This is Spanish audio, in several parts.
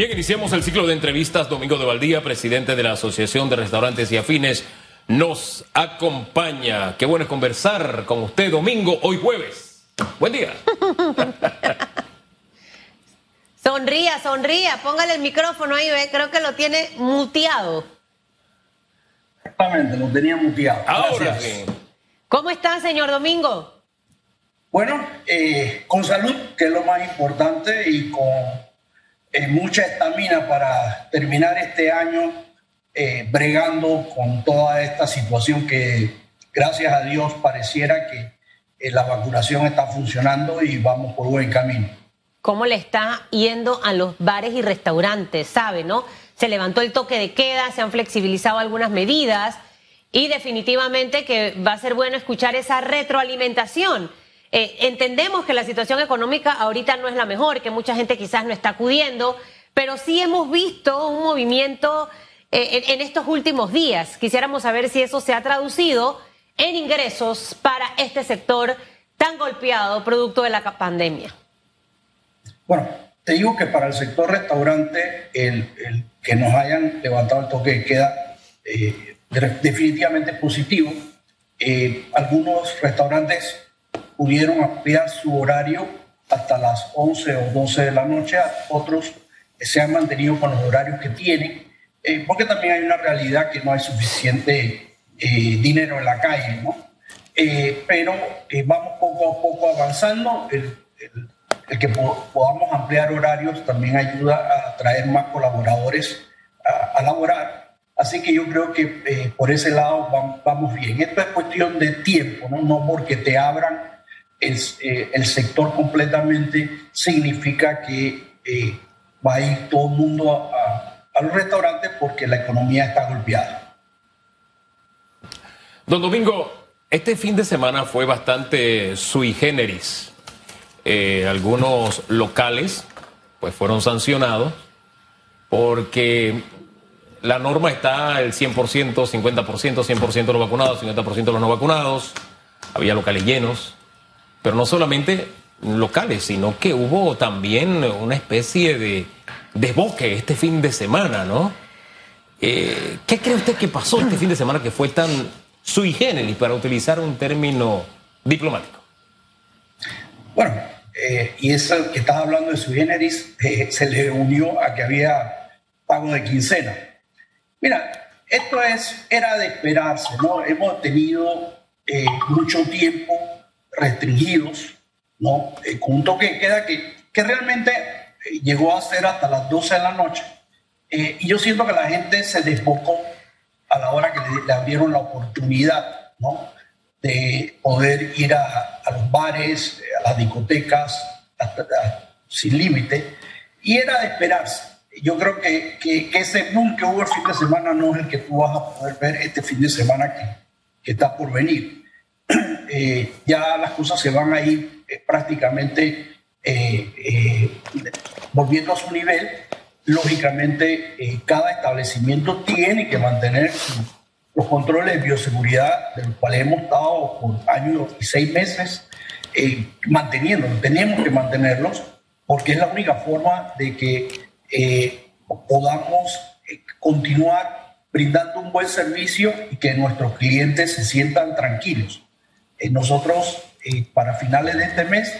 Bien, iniciamos el ciclo de entrevistas. Domingo de Valdía, presidente de la Asociación de Restaurantes y Afines, nos acompaña. Qué bueno es conversar con usted, Domingo, hoy jueves. Buen día. sonría, sonría. Póngale el micrófono ahí, ve. Creo que lo tiene muteado. Exactamente, lo tenía muteado. Ahora sí. ¿Cómo está, señor Domingo? Bueno, eh, con salud, que es lo más importante, y con eh, mucha estamina para terminar este año eh, bregando con toda esta situación que, gracias a Dios, pareciera que la vacunación está funcionando y vamos por buen camino. ¿Cómo le está yendo a los bares y restaurantes? ¿Sabe, no? Se levantó el toque de queda, se han flexibilizado algunas medidas y definitivamente que va a ser bueno escuchar esa retroalimentación eh, entendemos que la situación económica ahorita no es la mejor, que mucha gente quizás no está acudiendo, pero sí hemos visto un movimiento eh, en, estos últimos días. Quisiéramos saber si eso se ha traducido en ingresos para este sector tan golpeado producto de la pandemia. Bueno, te digo que para el sector restaurante, el, que nos hayan levantado el toque queda eh, definitivamente positivo. algunos restaurantes pudieron ampliar su horario hasta las 11 o 12 de la noche, otros se han mantenido con los horarios que tienen, eh, porque también hay una realidad que no hay suficiente eh, dinero en la calle, ¿no? Eh, pero vamos poco a poco avanzando. El, que podamos ampliar horarios también ayuda a traer más colaboradores a, a laborar. Así que yo creo que por ese lado vamos, bien. Esto es cuestión de tiempo, ¿no? No porque te abran eh, el sector completamente significa que eh, va a ir todo el mundo a, los restaurantes porque la economía está golpeada. Don Domingo, este fin de semana fue bastante sui generis. Eh, algunos locales pues fueron sancionados porque la norma está el 100%, 50%, 100% de los vacunados, 50% de los no vacunados. Había locales llenos. Pero no solamente locales, sino que hubo también una especie de desboque este fin de semana, ¿no? Eh, ¿Qué cree usted que pasó este fin de semana que fue tan sui generis, para utilizar un término diplomático? Bueno, eh, y eso que estás hablando de sui generis eh, se le unió a que había pago de quincena. Mira, esto es, era de esperarse, ¿no? Hemos tenido mucho tiempo restringidos, ¿no? Eh, con un toque de queda que, que realmente eh, llegó a ser hasta las 12 de la noche. Eh, y yo siento que la gente se desbocó a la hora que le, abrieron la oportunidad, ¿no? De poder ir a, a los bares, a las discotecas, sin límite. Y era de esperarse. Yo creo que, que, ese boom que hubo el fin de semana no es el que tú vas a poder ver este fin de semana que, que está por venir. Eh, ya las cosas se van a ir eh, prácticamente eh, volviendo a su nivel. Lógicamente, cada establecimiento tiene que mantener los controles de bioseguridad, de los cuales hemos estado por años y seis meses manteniéndolos. Tenemos que mantenerlos porque es la única forma de que podamos continuar brindando un buen servicio y que nuestros clientes se sientan tranquilos. Eh, nosotros, eh, para finales de este mes,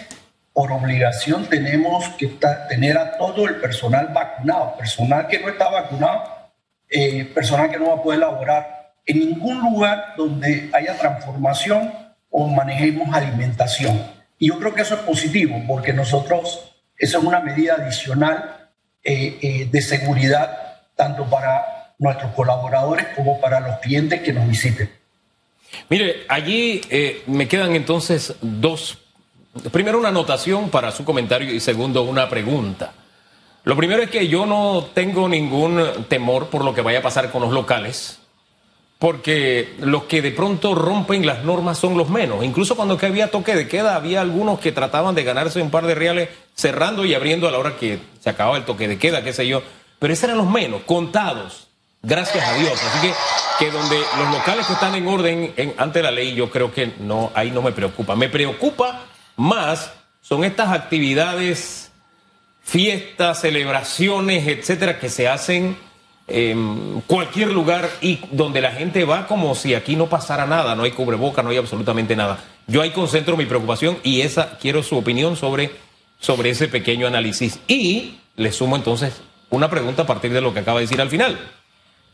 por obligación tenemos que tener a todo el personal vacunado. Personal que no está vacunado, eh, personal que no va a poder laborar en ningún lugar donde haya transformación o manejemos alimentación. Y yo creo que eso es positivo, porque nosotros, eso es una medida adicional de seguridad, tanto para nuestros colaboradores como para los clientes que nos visiten. Mire, allí eh, me quedan entonces dos. Primero una anotación para su comentario y segundo una pregunta. Lo primero es que yo no tengo ningún temor por lo que vaya a pasar con los locales, porque los que de pronto rompen las normas son los menos. Incluso cuando que había toque de queda, había algunos que trataban de ganarse un par de reales cerrando y abriendo a la hora que se acababa el toque de queda, qué sé yo. Pero esos eran los menos, contados. Gracias a Dios. Así que, donde los locales que están en orden ante la ley, yo creo que no, ahí no me preocupa. Me preocupa más son estas actividades fiestas, celebraciones, etcétera, que se hacen en cualquier lugar y donde la gente va como si aquí no pasara nada, no hay cubreboca, no hay absolutamente nada. Yo ahí concentro mi preocupación y esa quiero su opinión sobre, sobre ese pequeño análisis. Y le sumo entonces una pregunta a partir de lo que acaba de decir al final.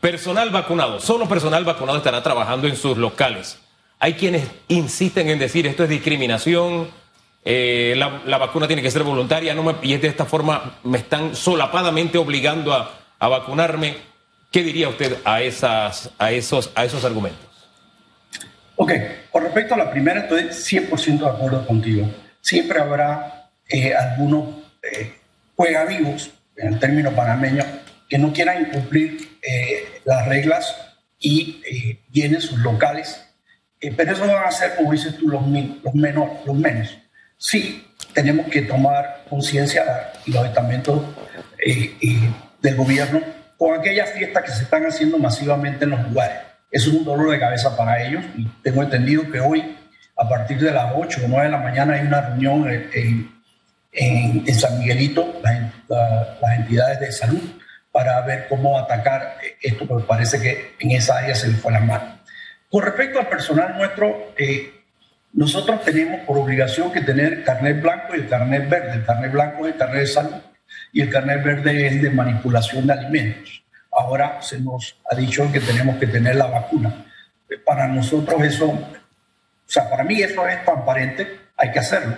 Personal vacunado, solo personal vacunado estará trabajando en sus locales. Hay quienes insisten en decir esto es discriminación, eh, la, vacuna tiene que ser voluntaria, no me, y de esta forma me están solapadamente obligando a, vacunarme. ¿Qué diría usted a, esas, a, esos, a esos argumentos? Ok, con respecto a la primera, estoy 100% de acuerdo contigo. Siempre habrá eh, algunos eh, juegavivos, en el término panameño, que no quieran incumplir eh, las reglas y eh, llenen sus locales. pero eso van a ser, como dices tú, los, los, menos, los menos. Sí, tenemos que tomar conciencia y los estamentos del gobierno con aquellas fiestas que se están haciendo masivamente en los lugares. Es un dolor de cabeza para ellos y tengo entendido que hoy, a partir de las 8 o 9 de la mañana, hay una reunión en, en, San Miguelito, las entidades de salud, para ver cómo atacar esto, porque parece que en esa área se le fue la mano. Con respecto al personal nuestro, eh, nosotros tenemos por obligación que tener carnet blanco y el carnet verde. El carnet blanco es el carnet de salud y el carnet verde es de manipulación de alimentos. Ahora se nos ha dicho que tenemos que tener la vacuna. Para nosotros eso, o sea, para mí eso es transparente, hay que hacerlo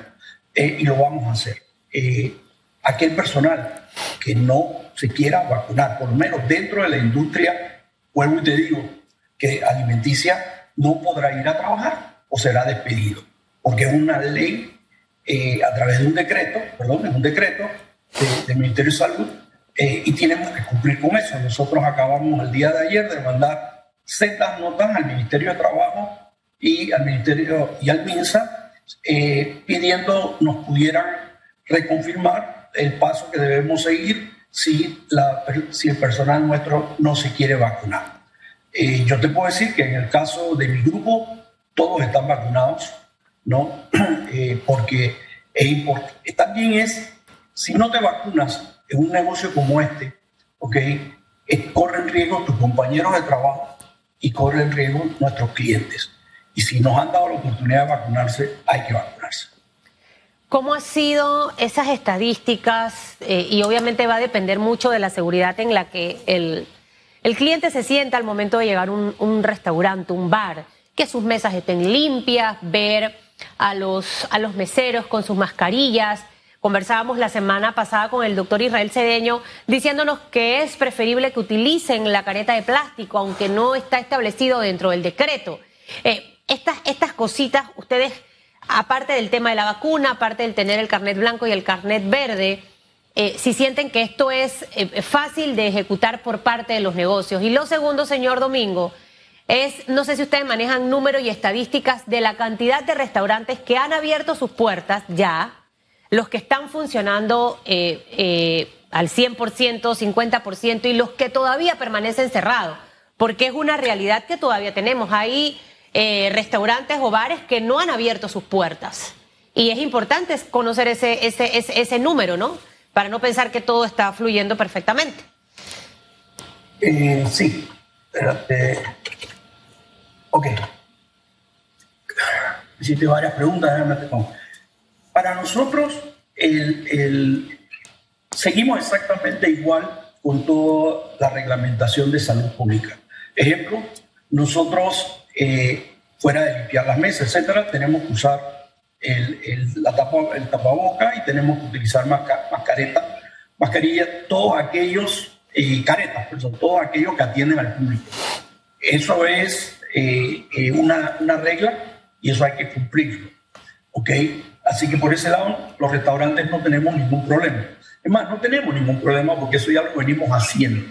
eh, y lo vamos a hacer. Eh, aquel personal que no se quiera vacunar, por lo menos dentro de la industria, vuelvo y te digo, que alimenticia no podrá ir a trabajar o será despedido, porque es una ley eh, a través de un decreto, perdón, es un decreto del Ministerio de Salud eh, y tenemos que cumplir con eso. Nosotros acabamos el día de ayer de mandar sendas notas al Ministerio de Trabajo y al Ministerio y al MINSA eh, pidiendo nos pudieran reconfirmar el paso que debemos seguir si, la, si el personal nuestro no se quiere vacunar. Eh, yo te puedo decir que en el caso de mi grupo, todos están vacunados, ¿no? porque es también es si no te vacunas en un negocio como este, ¿ok? corren riesgo tus compañeros de trabajo y corren riesgo nuestros clientes. Y si nos han dado la oportunidad de vacunarse, hay que vacunarse. ¿Cómo han sido esas estadísticas? Eh, y obviamente va a depender mucho de la seguridad en la que el, el cliente se sienta al momento de llegar a un, restaurante, un bar, que sus mesas estén limpias, ver a los, a los meseros con sus mascarillas, Conversábamos la semana pasada con el doctor Israel Cedeño diciéndonos que es preferible que utilicen la careta de plástico, aunque no está establecido dentro del decreto. Eh, estas, estas cositas, ustedes, aparte del tema de la vacuna, aparte del tener el carnet blanco y el carnet verde, eh, si sienten que esto es eh, fácil de ejecutar por parte de los negocios. Y lo segundo, señor Domingo, es, no sé si ustedes manejan números y estadísticas de la cantidad de restaurantes que han abierto sus puertas ya los que están funcionando eh, eh, al 100%, 50% y los que todavía permanecen cerrados, porque es una realidad que todavía tenemos. Hay eh, restaurantes o bares que no han abierto sus puertas. Y es importante conocer ese, ese, ese, número, ¿no? Para no pensar que todo está fluyendo perfectamente. sí, ok. Hiciste varias preguntas, déjame te para nosotros, seguimos exactamente igual con toda la reglamentación de salud pública. Ejemplo, nosotros, eh, fuera de limpiar las mesas, etcétera, tenemos que usar el, la tapa, el tapaboca y tenemos que utilizar mascareta, mascarilla, todos aquellos, eh, caretas, perdón, todos aquellos que atienden al público. Eso es eh, una, una regla y eso hay que cumplirlo. ¿Ok? Así que por ese lado, los restaurantes no tenemos ningún problema. Es más, no tenemos ningún problema porque eso ya lo venimos haciendo.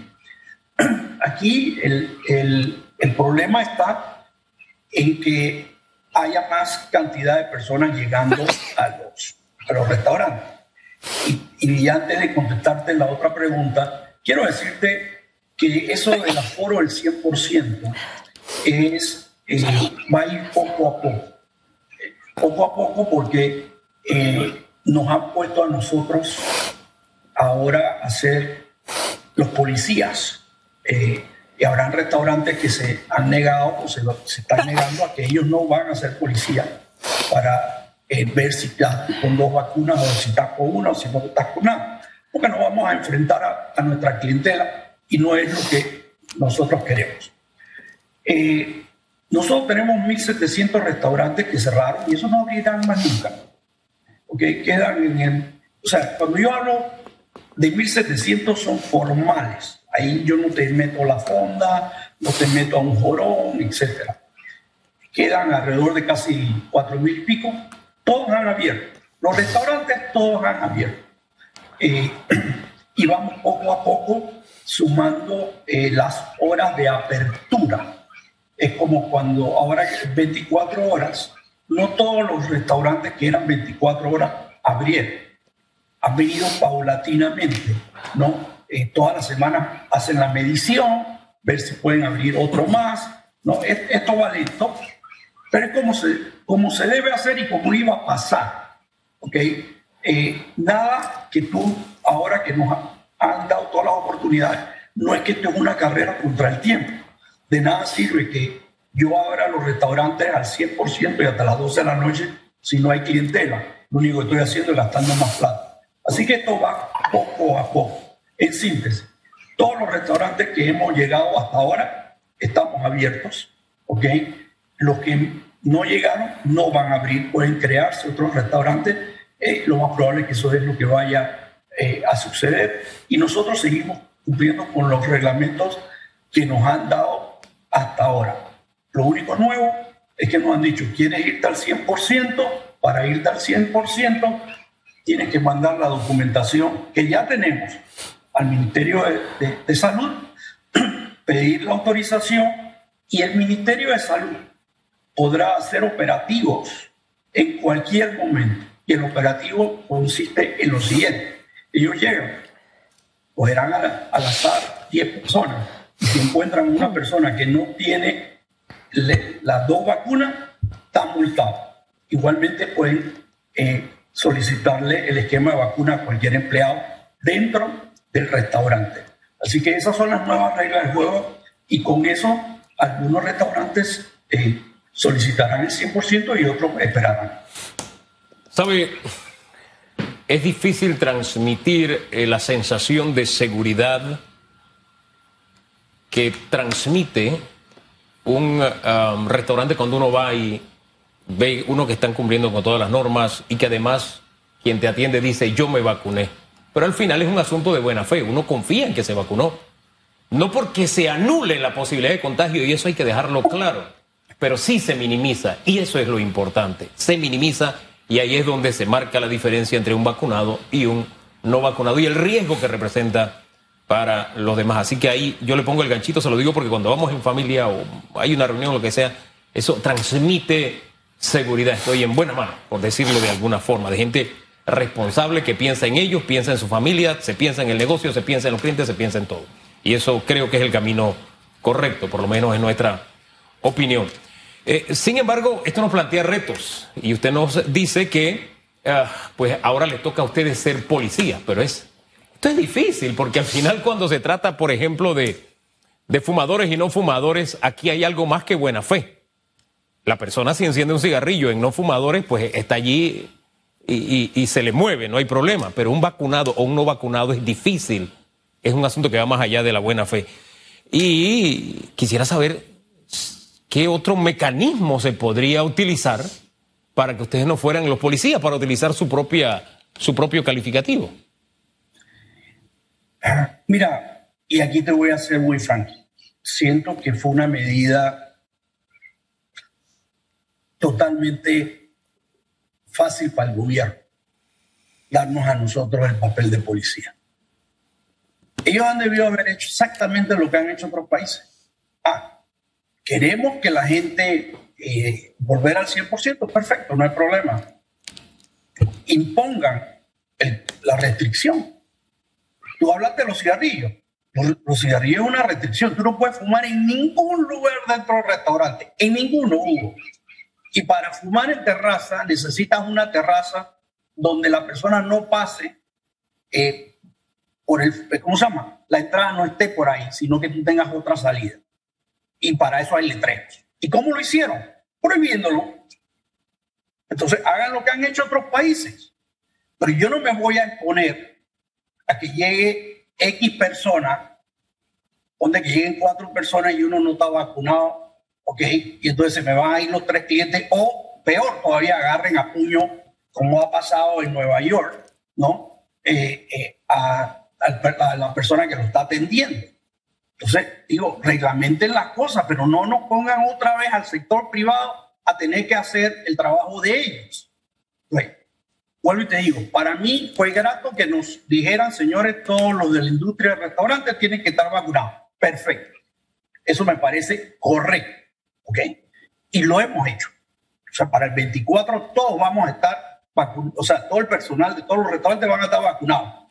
Aquí el, el, el problema está en que haya más cantidad de personas llegando a los, a los restaurantes. Y, y antes de contestarte la otra pregunta, quiero decirte que eso del aforo del 100% es, eh, va a ir poco a poco poco a poco porque eh, nos han puesto a nosotros ahora a ser los policías. Eh, y habrán restaurantes que se han negado o se, están negando a que ellos no van a ser policías para eh, ver si estás con dos vacunas o si estás con una o si no estás con nada. Porque nos vamos a enfrentar a, nuestra clientela y no es lo que nosotros queremos. Eh, nosotros tenemos 1.700 restaurantes que cerraron y eso no abrirán más nunca. Porque quedan en el... O sea, cuando yo hablo de 1.700 son formales. Ahí yo no te meto la fonda, no te meto a un jorón, etc. Quedan alrededor de casi 4.000 y pico. Todos han abierto. Los restaurantes todos han abierto. Eh, y vamos poco a poco sumando eh, las horas de apertura es como cuando ahora 24 horas, no todos los restaurantes que eran 24 horas abrieron, han venido paulatinamente, ¿no? Eh, todas las semanas hacen la medición, ver si pueden abrir otro más, ¿no? Esto va lento, pero es como se, como se debe hacer y como iba a pasar, ¿ok? Eh, nada que tú, ahora que nos han dado todas las oportunidades, no es que esto es una carrera contra el tiempo de nada sirve que yo abra los restaurantes al 100% y hasta las 12 de la noche si no hay clientela. Lo único que estoy haciendo es gastando más plata. Así que esto va poco a poco. En síntesis, todos los restaurantes que hemos llegado hasta ahora estamos abiertos, ¿ok? Los que no llegaron no van a abrir, pueden crearse otros restaurantes. Eh, lo más probable es que eso es lo que vaya eh, a suceder. Y nosotros seguimos cumpliendo con los reglamentos que nos han dado hasta ahora. Lo único nuevo es que nos han dicho, ¿quieres irte al 100%? Para irte al 100%, tienes que mandar la documentación que ya tenemos al Ministerio de, Salud, pedir la autorización y el Ministerio de Salud podrá hacer operativos en cualquier momento. Y el operativo consiste en lo siguiente. Ellos llegan, cogerán al, al azar 10 personas si encuentran una persona que no tiene las dos vacunas, está multado. Igualmente pueden eh, solicitarle el esquema de vacuna a cualquier empleado dentro del restaurante. Así que esas son las nuevas reglas del juego y con eso algunos restaurantes eh, solicitarán el 100% y otros esperarán. ¿Sabe? Es difícil transmitir eh, la sensación de seguridad que transmite un um, restaurante cuando uno va y ve uno que están cumpliendo con todas las normas y que además quien te atiende dice yo me vacuné. Pero al final es un asunto de buena fe, uno confía en que se vacunó. No porque se anule la posibilidad de contagio y eso hay que dejarlo claro, pero sí se minimiza y eso es lo importante, se minimiza y ahí es donde se marca la diferencia entre un vacunado y un no vacunado y el riesgo que representa para los demás. Así que ahí yo le pongo el ganchito, se lo digo porque cuando vamos en familia o hay una reunión o lo que sea, eso transmite seguridad. Estoy en buena mano, por decirlo de alguna forma, de gente responsable que piensa en ellos, piensa en su familia, se piensa en el negocio, se piensa en los clientes, se piensa en todo. Y eso creo que es el camino correcto, por lo menos en nuestra opinión. Eh, sin embargo, esto nos plantea retos y usted nos dice que ah, pues ahora le toca a ustedes ser policías, pero es esto es difícil porque al final cuando se trata, por ejemplo, de, fumadores y no fumadores, aquí hay algo más que buena fe. La persona si enciende un cigarrillo en no fumadores, pues está allí y, se le mueve, no hay problema. Pero un vacunado o un no vacunado es difícil. Es un asunto que va más allá de la buena fe. Y quisiera saber qué otro mecanismo se podría utilizar para que ustedes no fueran los policías, para utilizar su, propia, su propio calificativo. Mira, y aquí te voy a ser muy franco. Siento que fue una medida totalmente fácil para el gobierno darnos a nosotros el papel de policía. Ellos han debido haber hecho exactamente lo que han hecho otros países. Ah, queremos que la gente eh, volver al 100%, perfecto, no hay problema. Impongan la restricción Tú hablaste de los cigarrillos. Los, cigarrillos es una restricción. Tú no puedes fumar en ningún lugar dentro del restaurante. En ninguno, Hugo. Y para fumar en terraza necesitas una terraza donde la persona no pase eh, por el, ¿cómo se llama? La entrada no esté por ahí, sino que tú tengas otra salida. Y para eso hay letreros. ¿Y cómo lo hicieron? Prohibiéndolo. Entonces, hagan lo que han hecho otros países. Pero yo no me voy a exponer a que llegue X persona, donde que lleguen cuatro personas y uno no está vacunado, ¿ok? Y entonces se me van a ir los tres clientes, o peor todavía, agarren a puño, como ha pasado en Nueva York, ¿no? Eh, eh, a, a la persona que lo está atendiendo. Entonces, digo, reglamenten las cosas, pero no nos pongan otra vez al sector privado a tener que hacer el trabajo de ellos. Bueno, vuelvo y te digo, para mí fue grato que nos dijeran, señores, todos los de la industria de restaurantes tienen que estar vacunados. Perfecto. Eso me parece correcto. ¿Ok? Y lo hemos hecho. O sea, para el 24 todos vamos a estar vacunados. O sea, todo el personal de todos los restaurantes van a estar vacunados.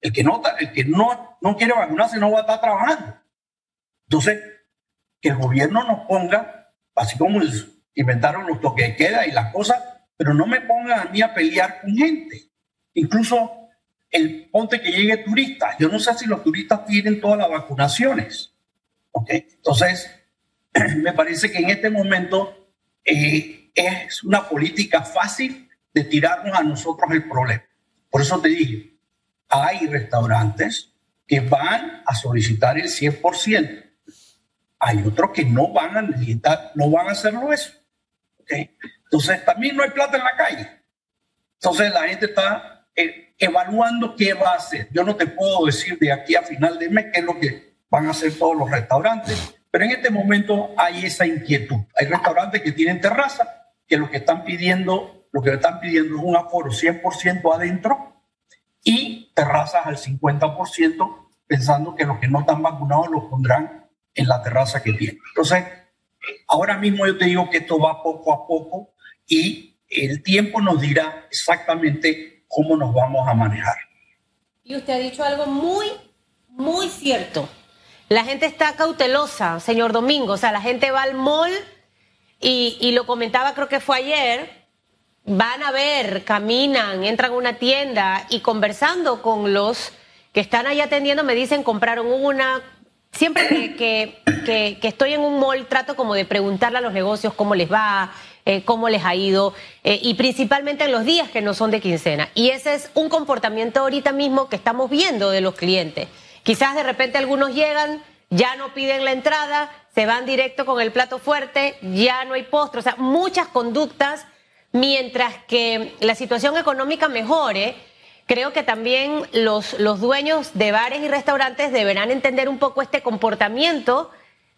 El que no, el que no, no quiere vacunarse no va a estar trabajando. Entonces, que el gobierno nos ponga, así como inventaron los toques de queda y las cosas, pero no me pongan a mí a pelear con gente. Incluso el ponte que llegue turistas. Yo no sé si los turistas tienen todas las vacunaciones. ¿Okay? Entonces, me parece que en este momento eh, es una política fácil de tirarnos a nosotros el problema. Por eso te dije, hay restaurantes que van a solicitar el 100%. Hay otros que no van a necesitar, no van a hacerlo eso. Entonces, también no hay plata en la calle. Entonces, la gente está eh, evaluando qué va a hacer. Yo no te puedo decir de aquí a final de mes qué es lo que van a hacer todos los restaurantes, pero en este momento hay esa inquietud. Hay restaurantes que tienen terraza, que lo que están pidiendo, lo que están pidiendo es un aforo 100% adentro y terrazas al 50%, pensando que los que no están vacunados los pondrán en la terraza que tienen. Entonces, ahora mismo yo te digo que esto va poco a poco y el tiempo nos dirá exactamente cómo nos vamos a manejar. Y usted ha dicho algo muy, muy cierto. La gente está cautelosa, señor Domingo. O sea, la gente va al mall y, y lo comentaba, creo que fue ayer, van a ver, caminan, entran a una tienda y conversando con los que están ahí atendiendo me dicen compraron una. Siempre que, que, estoy en un mall trato como de preguntarle a los negocios cómo les va, eh, cómo les ha ido, eh, y principalmente en los días que no son de quincena. Y ese es un comportamiento ahorita mismo que estamos viendo de los clientes. Quizás de repente algunos llegan, ya no piden la entrada, se van directo con el plato fuerte, ya no hay postre, o sea, muchas conductas mientras que la situación económica mejore, creo que también los, los dueños de bares y restaurantes deberán entender un poco este comportamiento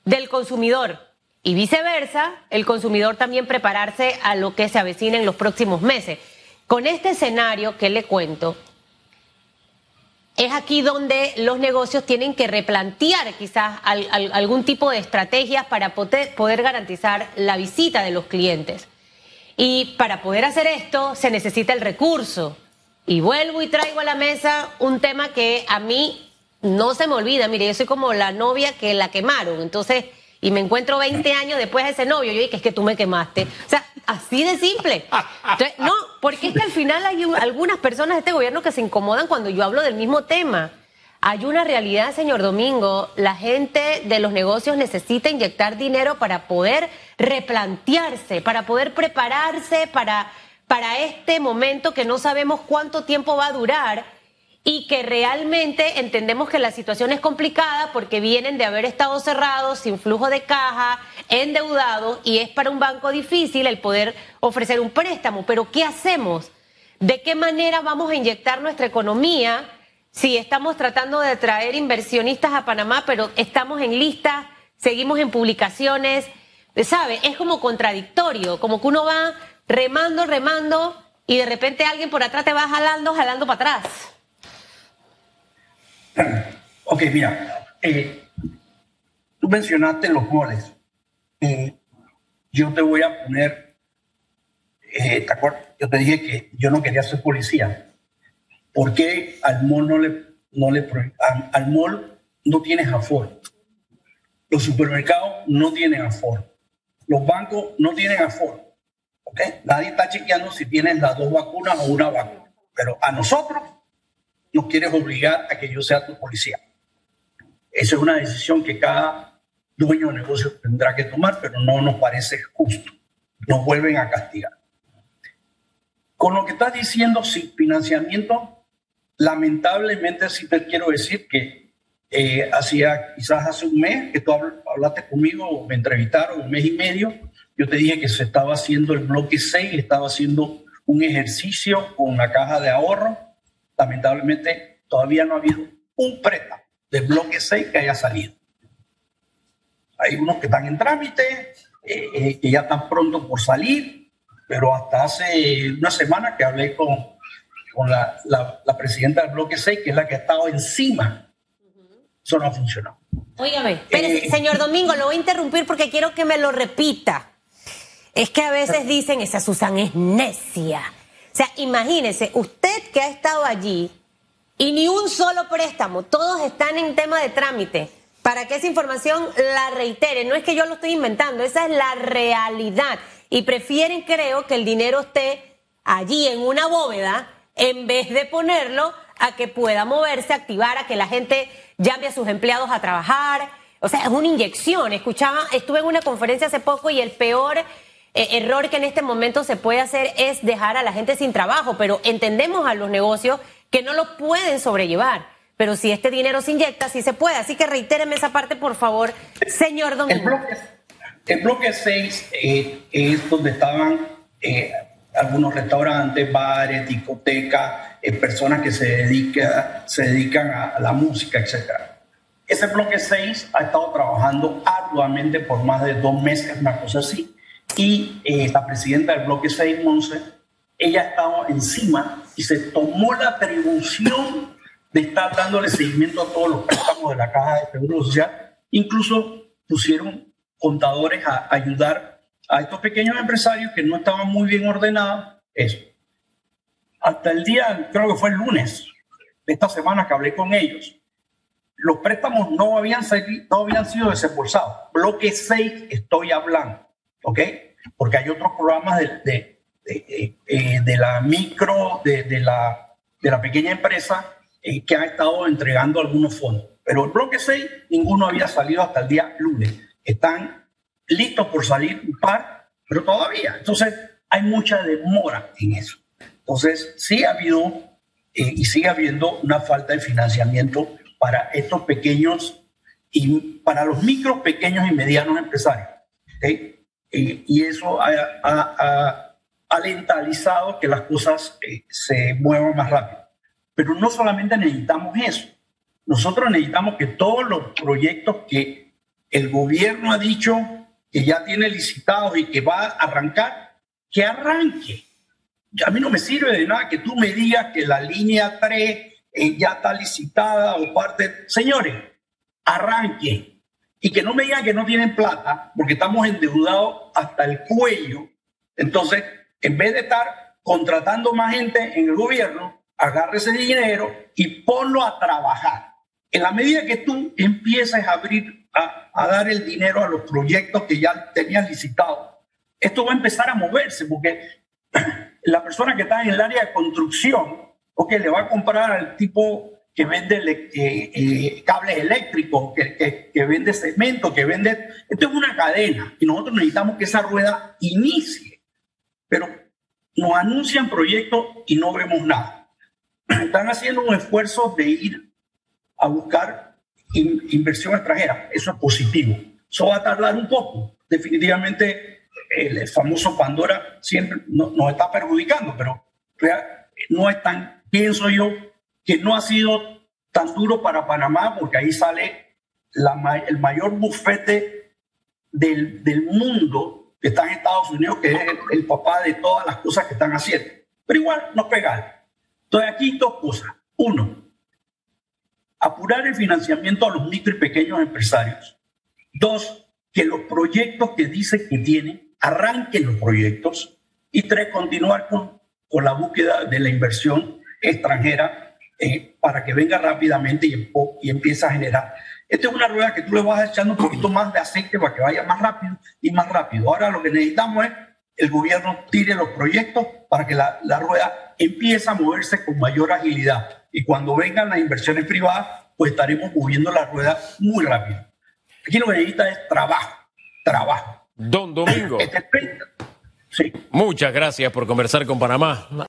del consumidor. Y viceversa, el consumidor también prepararse a lo que se avecina en los próximos meses. Con este escenario que le cuento, es aquí donde los negocios tienen que replantear quizás algún tipo de estrategias para poder garantizar la visita de los clientes. Y para poder hacer esto se necesita el recurso. Y vuelvo y traigo a la mesa un tema que a mí no se me olvida. Mire, yo soy como la novia que la quemaron. Entonces, y me encuentro 20 años después de ese novio. Yo dije, es que tú me quemaste. O sea, así de simple. no, porque es que al final hay algunas personas de este gobierno que se incomodan cuando yo hablo del mismo tema. Hay una realidad, señor Domingo, la gente de los negocios necesita inyectar dinero para poder replantearse, para poder prepararse para, para este momento que no sabemos cuánto tiempo va a durar y que realmente entendemos que la situación es complicada porque vienen de haber estado cerrados, sin flujo de caja, endeudados y es para un banco difícil el poder ofrecer un préstamo. Pero ¿qué hacemos? ¿De qué manera vamos a inyectar nuestra economía? Sí, estamos tratando de traer inversionistas a Panamá, pero estamos en lista, seguimos en publicaciones, ¿sabe? Es como contradictorio, como que uno va remando, remando y de repente alguien por atrás te va jalando, jalando para atrás. Ok, mira, eh, tú mencionaste los goles. Eh, yo te voy a poner, eh, ¿te acuerdas? Yo te dije que yo no quería ser policía. ¿Por qué al mall no le, no le al, mall no tienes aforo? Los supermercados no tienen aforo. Los bancos no tienen aforo. ¿okay? Nadie está chequeando si tienes las dos vacunas o una vacuna. Pero a nosotros no quieres obligar a que yo sea tu policía. Esa es una decisión que cada dueño de negocio tendrá que tomar, pero no nos parece justo. Nos vuelven a castigar. Con lo que estás diciendo, sí, financiamiento, lamentablemente sí te quiero decir que eh, hacía quizás hace un mes que tú hablaste conmigo, me entrevistaron, un mes y medio, yo te dije que se estaba haciendo el bloque 6, estaba haciendo un ejercicio con la caja de ahorro. Lamentablemente todavía no ha habido un préstamo del bloque 6 que haya salido. Hay unos que están en trámite, eh, eh, que ya están pronto por salir, pero hasta hace una semana que hablé con, con la, la, presidenta del bloque 6, que es la que ha estado encima, eso no ha funcionado. Óigame, eh, señor Domingo, lo voy a interrumpir porque quiero que me lo repita. Es que a veces dicen, esa Susan es necia. O sea, imagínese, usted que ha estado allí y ni un solo préstamo, todos están en tema de trámite. Para que esa información la reitere, no es que yo lo estoy inventando, esa es la realidad. Y prefieren, creo, que el dinero esté allí en una bóveda en vez de ponerlo a que pueda moverse, activar, a que la gente llame a sus empleados a trabajar. O sea, es una inyección. Escuchaba, estuve en una conferencia hace poco y el peor eh, error que en este momento se puede hacer es dejar a la gente sin trabajo, pero entendemos a los negocios que no lo pueden sobrellevar. Pero si este dinero se inyecta, sí se puede. Así que reitéreme esa parte, por favor, señor Domingo. El bloque, 6 eh, es donde estaban eh, algunos restaurantes, bares, discotecas, personas que se, dedica, se dedican a la música, etc. Ese bloque 6 ha estado trabajando arduamente por más de dos meses, una cosa así y eh, la presidenta del bloque 6, Monse, ella estaba encima y se tomó la atribución de estar dándole seguimiento a todos los préstamos de la Caja de Seguro Social. Incluso pusieron contadores a ayudar a estos pequeños empresarios que no estaban muy bien ordenados. Eso. Hasta el día, creo que fue el lunes de esta semana que hablé con ellos, los préstamos no habían, no habían sido desembolsados. Bloque 6 estoy hablando. ¿Ok? Porque hay otros programas de, de, de, eh, la micro, de, la, de la pequeña empresa eh, que han estado entregando algunos fondos. Pero el bloque 6, ninguno había salido hasta el día lunes. Están listos por salir un par, pero todavía. Entonces, hay mucha demora en eso. Entonces, sí ha habido eh, y sigue habiendo una falta de financiamiento para estos pequeños y para los micros, pequeños y medianos empresarios. ¿okay? Y eso ha, alentalizado que las cosas eh, se muevan más rápido. Pero no solamente necesitamos eso, nosotros necesitamos que todos los proyectos que el gobierno ha dicho que ya tiene licitados y que va a arrancar, que arranque. A mí no me sirve de nada que tú me digas que la línea 3 eh, ya está licitada o parte. Señores, arranque y que no me digan que no tienen plata, porque estamos endeudados hasta el cuello. Entonces, en vez de estar contratando más gente en el gobierno, agarre ese dinero y ponlo a trabajar. En la medida que tú empieces a abrir, a, a dar el dinero a los proyectos que ya tenías licitados, esto va a empezar a moverse, porque la persona que está en el área de construcción, que le va a comprar al tipo que vende cables eléctricos, que, que, vende cemento, que vende... Esto es una cadena y nosotros necesitamos que esa rueda inicie. Pero nos anuncian proyectos y no vemos nada. Están haciendo un esfuerzo de ir a buscar inversión extranjera. Eso es positivo. Eso va a tardar un poco. Definitivamente el famoso Pandora siempre nos está perjudicando, pero no es tan, pienso yo, que no ha sido tan duro para Panamá porque ahí sale la, el mayor bufete del, del, mundo que está en Estados Unidos, que es el, papá de todas las cosas que están haciendo. Pero igual nos pegan. Entonces aquí dos cosas. Uno, apurar el financiamiento a los micro y pequeños empresarios. Dos, que los proyectos que dicen que tienen, arranquen los proyectos. Y tres, continuar con, con la búsqueda de la inversión extranjera eh, para que venga rápidamente y, y empiece a generar. Esta es una rueda que tú le vas echando un poquito más de aceite para que vaya más rápido y más rápido. Ahora lo que necesitamos es el gobierno tire los proyectos para que la, la rueda empiece a moverse con mayor agilidad. Y cuando vengan las inversiones privadas, pues estaremos moviendo la rueda muy rápido. Aquí lo que necesita es trabajo, trabajo. Don Domingo. Este, sí. Muchas gracias por conversar con Panamá.